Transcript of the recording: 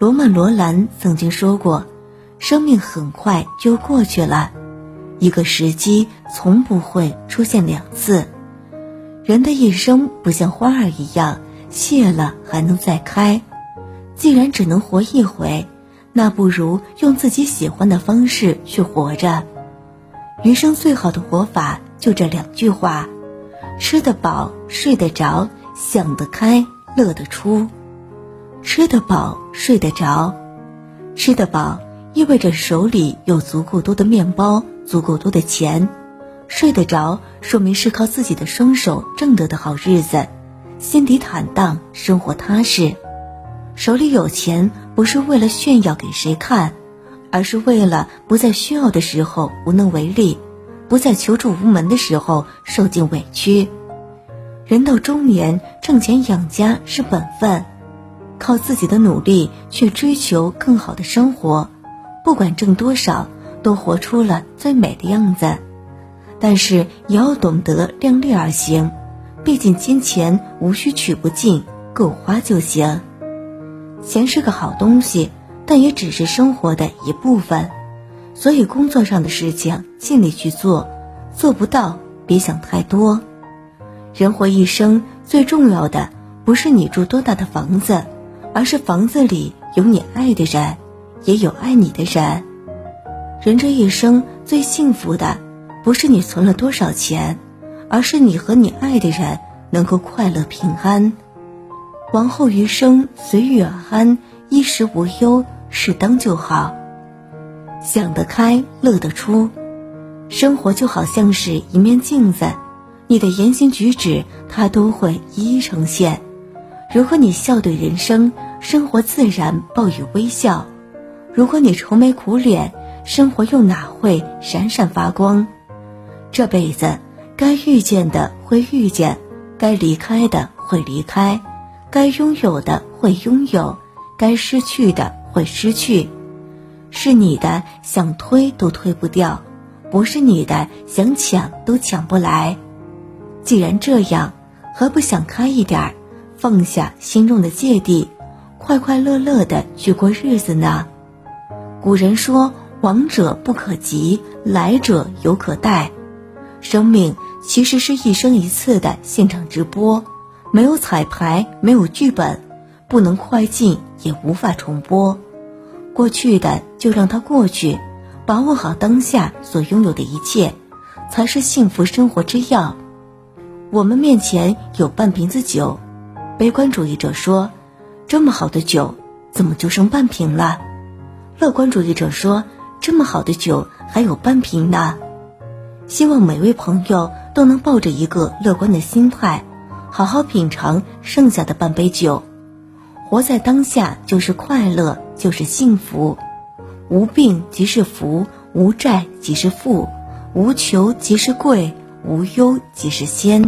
罗曼·罗兰曾经说过：“生命很快就过去了，一个时机从不会出现两次。人的一生不像花儿一样，谢了还能再开。既然只能活一回，那不如用自己喜欢的方式去活着。余生最好的活法就这两句话：吃得饱，睡得着，想得开，乐得出。”吃得饱，睡得着。吃得饱意味着手里有足够多的面包，足够多的钱；睡得着，说明是靠自己的双手挣得的好日子，心底坦荡，生活踏实。手里有钱，不是为了炫耀给谁看，而是为了不在需要的时候无能为力，不在求助无门的时候受尽委屈。人到中年，挣钱养家是本分。靠自己的努力去追求更好的生活，不管挣多少，都活出了最美的样子。但是也要懂得量力而行，毕竟金钱无需取不尽，够花就行。钱是个好东西，但也只是生活的一部分。所以工作上的事情尽力去做，做不到别想太多。人活一生，最重要的不是你住多大的房子。而是房子里有你爱的人，也有爱你的人。人这一生最幸福的，不是你存了多少钱，而是你和你爱的人能够快乐平安。往后余生随遇而安，衣食无忧，适当就好。想得开，乐得出。生活就好像是一面镜子，你的言行举止，它都会一一呈现。如果你笑对人生，生活自然报以微笑；如果你愁眉苦脸，生活又哪会闪闪发光？这辈子，该遇见的会遇见，该离开的会离开，该拥有的会拥有，该失去的会失去。是你的，想推都推不掉；不是你的，想抢都抢不来。既然这样，何不想开一点儿？放下心中的芥蒂，快快乐乐的去过日子呢。古人说：“往者不可及，来者犹可待。”生命其实是一生一次的现场直播，没有彩排，没有剧本，不能快进，也无法重播。过去的就让它过去，把握好当下所拥有的一切，才是幸福生活之要。我们面前有半瓶子酒。悲观主义者说：“这么好的酒，怎么就剩半瓶了？”乐观主义者说：“这么好的酒，还有半瓶呢。”希望每位朋友都能抱着一个乐观的心态，好好品尝剩下的半杯酒。活在当下就是快乐，就是幸福。无病即是福，无债即是富，无求即是贵，无忧即是仙。